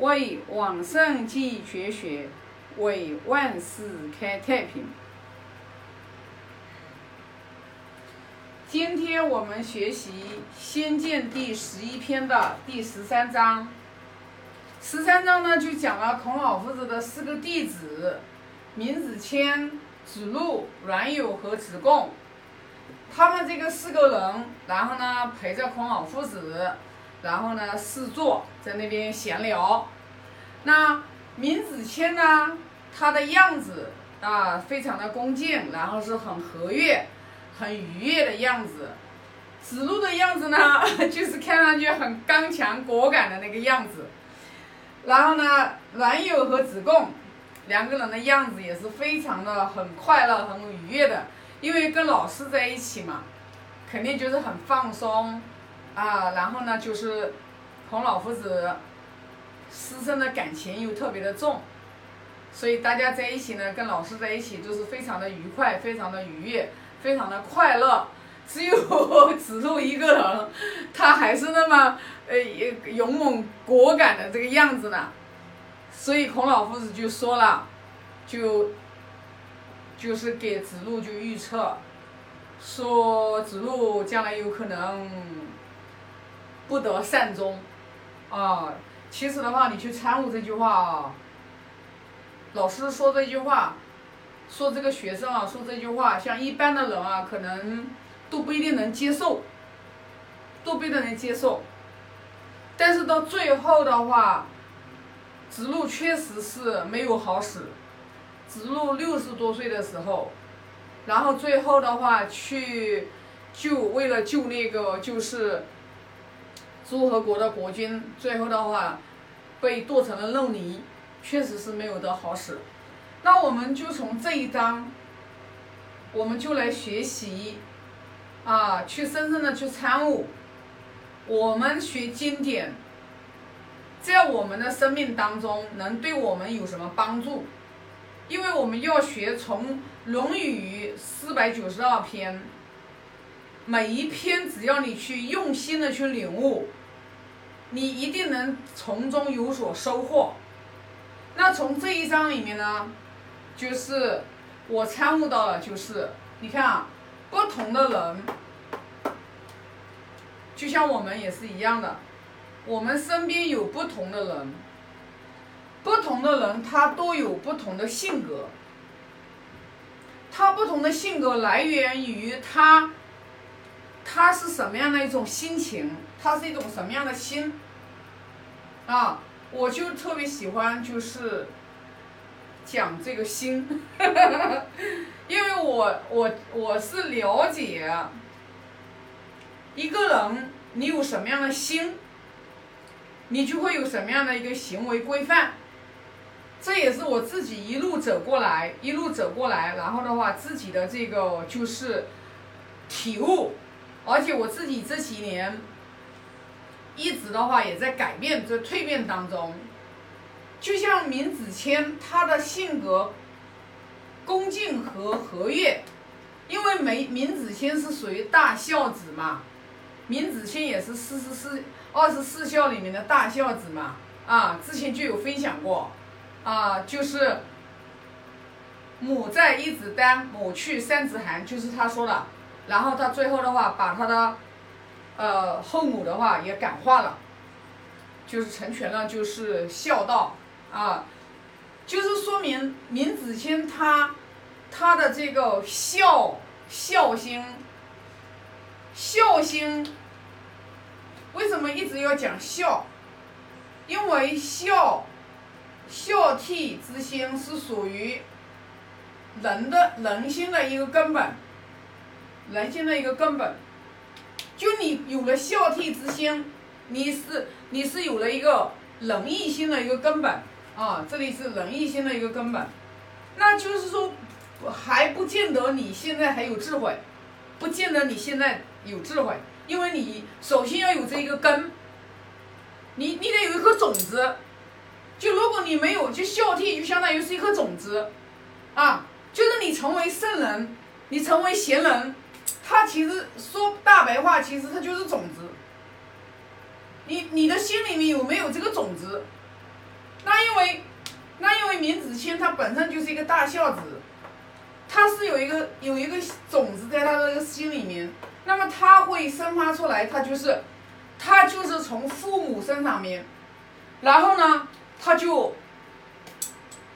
为往圣继绝学，为万世开太平。今天我们学习《仙剑》第十一篇的第十三章。十三章呢，就讲了孔老夫子的四个弟子：闵子骞、子路、阮有和子贡。他们这个四个人，然后呢陪着孔老夫子，然后呢四坐在那边闲聊。那闵子骞呢，他的样子啊非常的恭敬，然后是很和悦、很愉悦的样子。子路的样子呢，就是看上去很刚强果敢的那个样子。然后呢，阮有和子贡两个人的样子也是非常的很快乐、很愉悦的。因为跟老师在一起嘛，肯定就是很放松，啊，然后呢就是孔老夫子师生的感情又特别的重，所以大家在一起呢，跟老师在一起都是非常的愉快、非常的愉悦、非常的快乐。只有 子路一个人，他还是那么呃勇猛果敢的这个样子呢，所以孔老夫子就说了，就。就是给子路就预测，说子路将来有可能不得善终，啊，其实的话，你去参悟这句话啊，老师说这句话，说这个学生啊，说这句话，像一般的人啊，可能都不一定能接受，都不一定能接受，但是到最后的话，子路确实是没有好使。子路六十多岁的时候，然后最后的话去救，为了救那个就是诸侯国的国君，最后的话被剁成了肉泥，确实是没有得好使。那我们就从这一章，我们就来学习啊，去深深的去参悟，我们学经典，在我们的生命当中能对我们有什么帮助？因为我们要学从《论语》四百九十二篇，每一篇只要你去用心的去领悟，你一定能从中有所收获。那从这一章里面呢，就是我参悟到了，就是你看啊，不同的人，就像我们也是一样的，我们身边有不同的人。不同的人，他都有不同的性格。他不同的性格来源于他，他是什么样的一种心情，他是一种什么样的心。啊，我就特别喜欢就是讲这个心，因为我我我是了解一个人，你有什么样的心，你就会有什么样的一个行为规范。这也是我自己一路走过来，一路走过来，然后的话，自己的这个就是体悟，而且我自己这几年一直的话也在改变，在蜕变当中。就像闵子骞，他的性格恭敬和和悦，因为闵闵子骞是属于大孝子嘛，闵子骞也是四十四二十四孝里面的大孝子嘛，啊，之前就有分享过。啊，就是母在一子丹，母去三子寒，就是他说的。然后他最后的话，把他的呃后母的话也感化了，就是成全了，就是孝道啊，就是说明闵子骞他他的这个孝孝心孝心，为什么一直要讲孝？因为孝。孝悌之心是属于人的人心的一个根本，人心的一个根本。就你有了孝悌之心，你是你是有了一个仁义心的一个根本啊，这里是仁义心的一个根本。那就是说，还不见得你现在还有智慧，不见得你现在有智慧，因为你首先要有这一个根，你你得有一颗种子。就如果你没有，就孝悌就相当于是一颗种子，啊，就是你成为圣人，你成为贤人，他其实说大白话，其实他就是种子。你你的心里面有没有这个种子？那因为那因为闵子骞他本身就是一个大孝子，他是有一个有一个种子在他的这个心里面，那么他会生发出来，他就是他就是从父母身上面，然后呢，他就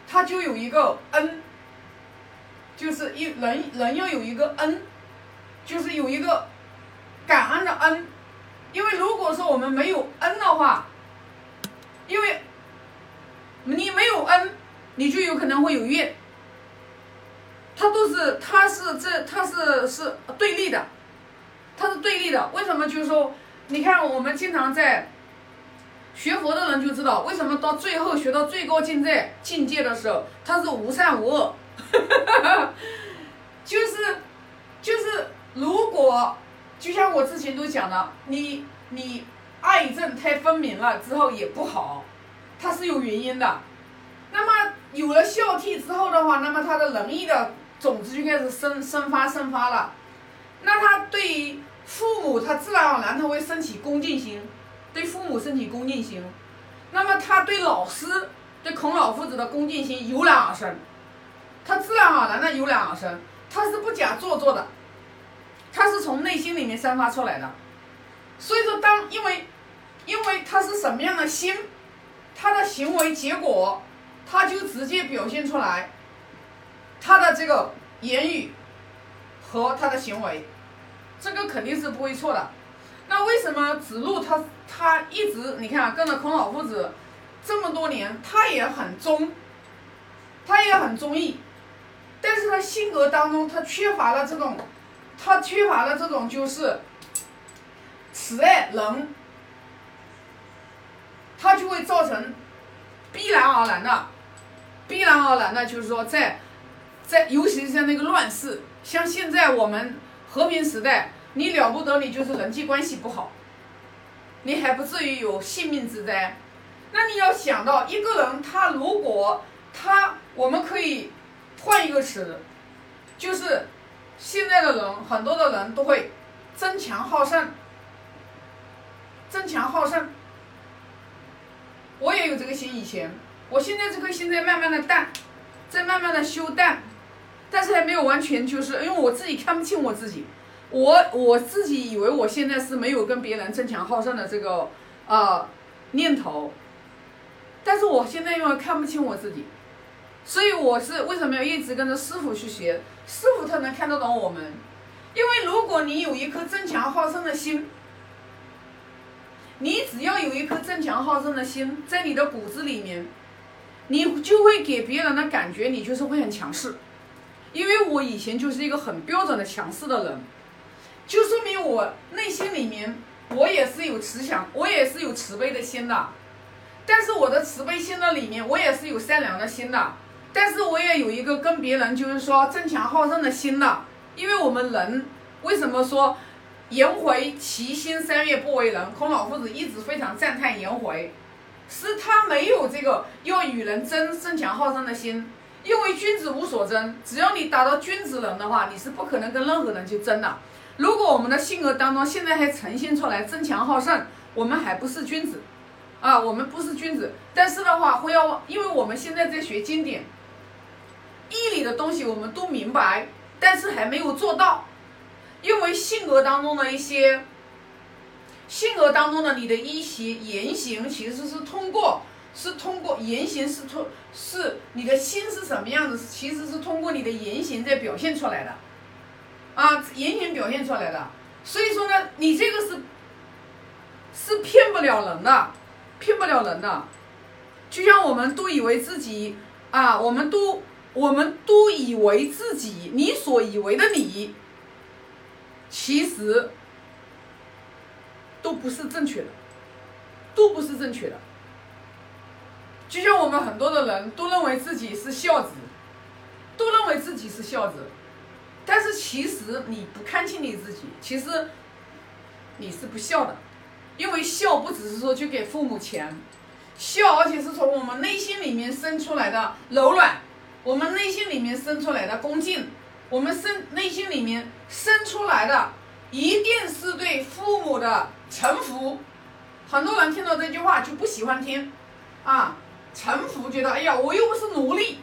他就有一个恩，就是一人人要有一个恩，就是有一个感恩的恩，因为如果说我们没有恩的话，因为你没有恩，你就有可能会有怨。它都是，它是这，它是是对立的，它是对立的。为什么？就是说，你看我们经常在学佛的人就知道，为什么到最后学到最高境界境界的时候，它是无善无恶，哈哈哈哈就是就是如果就像我之前都讲了，你你爱憎太分明了之后也不好。它是有原因的，那么有了孝悌之后的话，那么他的仁义的种子就开始生生发生发了，那他对父母，他自然而然他会升起恭敬心，对父母升起恭敬心，那么他对老师，对孔老夫子的恭敬心油然而生，他自然而然的油然而生，他是不假做作的，他是从内心里面散发出来的，所以说当因为，因为他是什么样的心。他的行为结果，他就直接表现出来，他的这个言语和他的行为，这个肯定是不会错的。那为什么子路他他一直你看跟着孔老夫子这么多年，他也很忠，他也很忠义，但是他性格当中他缺乏了这种，他缺乏了这种就是慈爱仁。他就会造成必然而然的，必然而然的，就是说，在在，尤其是在那个乱世，像现在我们和平时代，你了不得，你就是人际关系不好，你还不至于有性命之灾。那你要想到一个人，他如果他，我们可以换一个词，就是现在的人，很多的人都会争强好胜，争强好胜。我也有这个心，以前，我现在这颗心在慢慢的淡，在慢慢的修淡，但是还没有完全，就是因为我自己看不清我自己，我我自己以为我现在是没有跟别人争强好胜的这个呃念头，但是我现在因为看不清我自己，所以我是为什么要一直跟着师傅去学，师傅他能看得懂我们，因为如果你有一颗争强好胜的心。你只要有一颗争强好胜的心在你的骨子里面，你就会给别人的感觉你就是会很强势。因为我以前就是一个很标准的强势的人，就说明我内心里面我也是有慈祥，我也是有慈悲的心的。但是我的慈悲心的里面，我也是有善良的心的。但是我也有一个跟别人就是说争强好胜的心的。因为我们人为什么说？颜回其心三月不为人，孔老夫子一直非常赞叹颜回，是他没有这个要与人争争强好胜的心，因为君子无所争，只要你达到君子人的话，你是不可能跟任何人去争的。如果我们的性格当中现在还呈现出来争强好胜，我们还不是君子，啊，我们不是君子。但是的话，会要，因为我们现在在学经典，义理的东西我们都明白，但是还没有做到。因为性格当中的一些，性格当中的你的一些言行，其实是通过，是通过言行是通，是你的心是什么样子，其实是通过你的言行在表现出来的，啊，言行表现出来的。所以说呢，你这个是，是骗不了人的，骗不了人的。就像我们都以为自己啊，我们都，我们都以为自己，你所以为的你。其实都不是正确的，都不是正确的。就像我们很多的人都认为自己是孝子，都认为自己是孝子，但是其实你不看清你自己，其实你是不孝的。因为孝不只是说去给父母钱，孝而且是从我们内心里面生出来的柔软，我们内心里面生出来的恭敬。我们生内心里面生出来的，一定是对父母的臣服。很多人听到这句话就不喜欢听，啊，臣服觉得，哎呀，我又不是奴隶，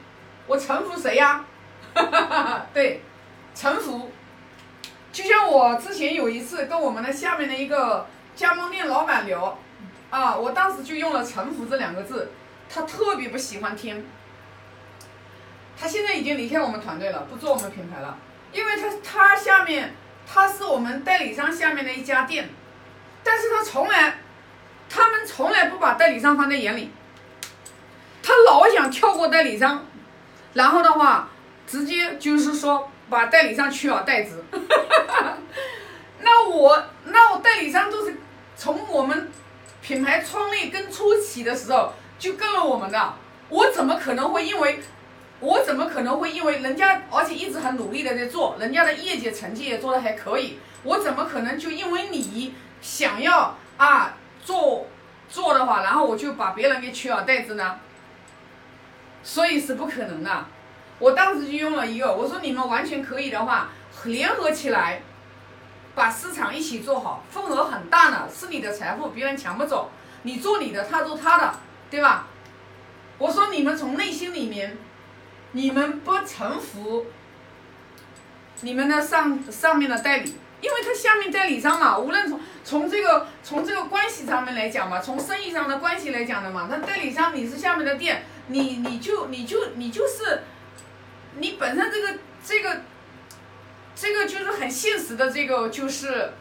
我臣服谁呀？对，臣服。就像我之前有一次跟我们的下面的一个加盟店老板聊，啊，我当时就用了“臣服”这两个字，他特别不喜欢听。他现在已经离开我们团队了，不做我们品牌了，因为他他下面他是我们代理商下面的一家店，但是他从来，他们从来不把代理商放在眼里，他老想跳过代理商，然后的话，直接就是说。把代理商取而代之，那我那我代理商都是从我们品牌创立跟初期的时候就跟了我们的，我怎么可能会因为，我怎么可能会因为人家而且一直很努力的在做，人家的业绩成绩也做的还可以，我怎么可能就因为你想要啊做做的话，然后我就把别人给取而代之呢？所以是不可能的。我当时就用了一个，我说你们完全可以的话，联合起来，把市场一起做好，份额很大呢，是你的财富，别人抢不走。你做你的，他做他的，对吧？我说你们从内心里面，你们不臣服你们的上上面的代理，因为他下面代理商嘛，无论从从这个从这个关系上面来讲嘛，从生意上的关系来讲的嘛，那代理商你是下面的店，你你就你就你就是。你本身这个这个这个就是很现实的，这个就是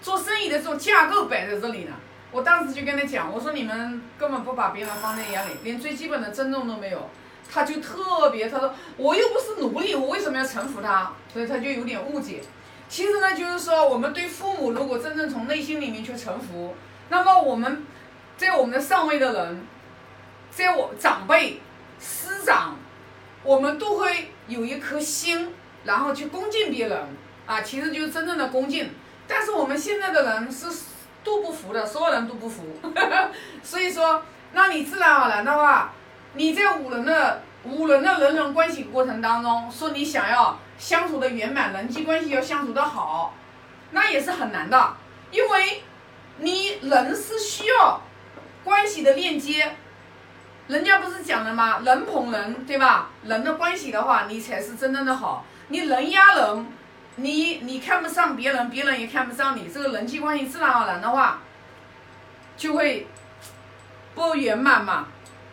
做生意的这种架构摆在这里呢。我当时就跟他讲，我说你们根本不把别人放在眼里，连最基本的尊重都没有。他就特别，他说我又不是奴隶，我为什么要臣服他？所以他就有点误解。其实呢，就是说我们对父母如果真正从内心里面去臣服，那么我们在我们的上位的人，在我长辈师长。我们都会有一颗心，然后去恭敬别人啊，其实就是真正的恭敬。但是我们现在的人是都不服的，所有人都不服。所以说，那你自然而然的话，你在五人的五人的人人关系过程当中，说你想要相处的圆满，人际关系要相处的好，那也是很难的，因为你人是需要关系的链接。人家不是讲了吗？人捧人，对吧？人的关系的话，你才是真正的好。你人压人，你你看不上别人，别人也看不上你，这个人际关系自然而然的话，就会不圆满嘛。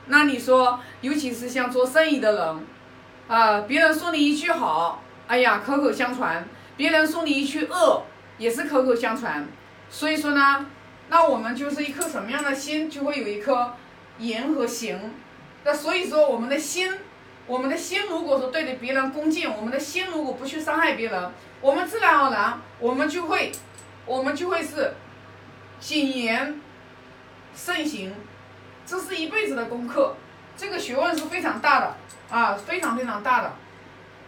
那你说，尤其是像做生意的人，啊，别人说你一句好，哎呀，口口相传；别人说你一句恶，也是口口相传。所以说呢，那我们就是一颗什么样的心，就会有一颗。言和行，那所以说我们的心，我们的心如果说对着别人恭敬，我们的心如果不去伤害别人，我们自然而然我们就会，我们就会是谨言慎行，这是一辈子的功课，这个学问是非常大的啊，非常非常大的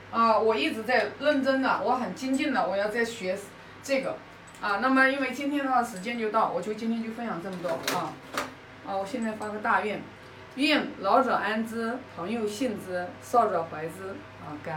啊，我一直在认真的，我很精进的，我要在学这个啊。那么因为今天的话时间就到，我就今天就分享这么多啊。啊，我现在发个大愿，愿老者安之，朋友信之，少者怀之。啊，感。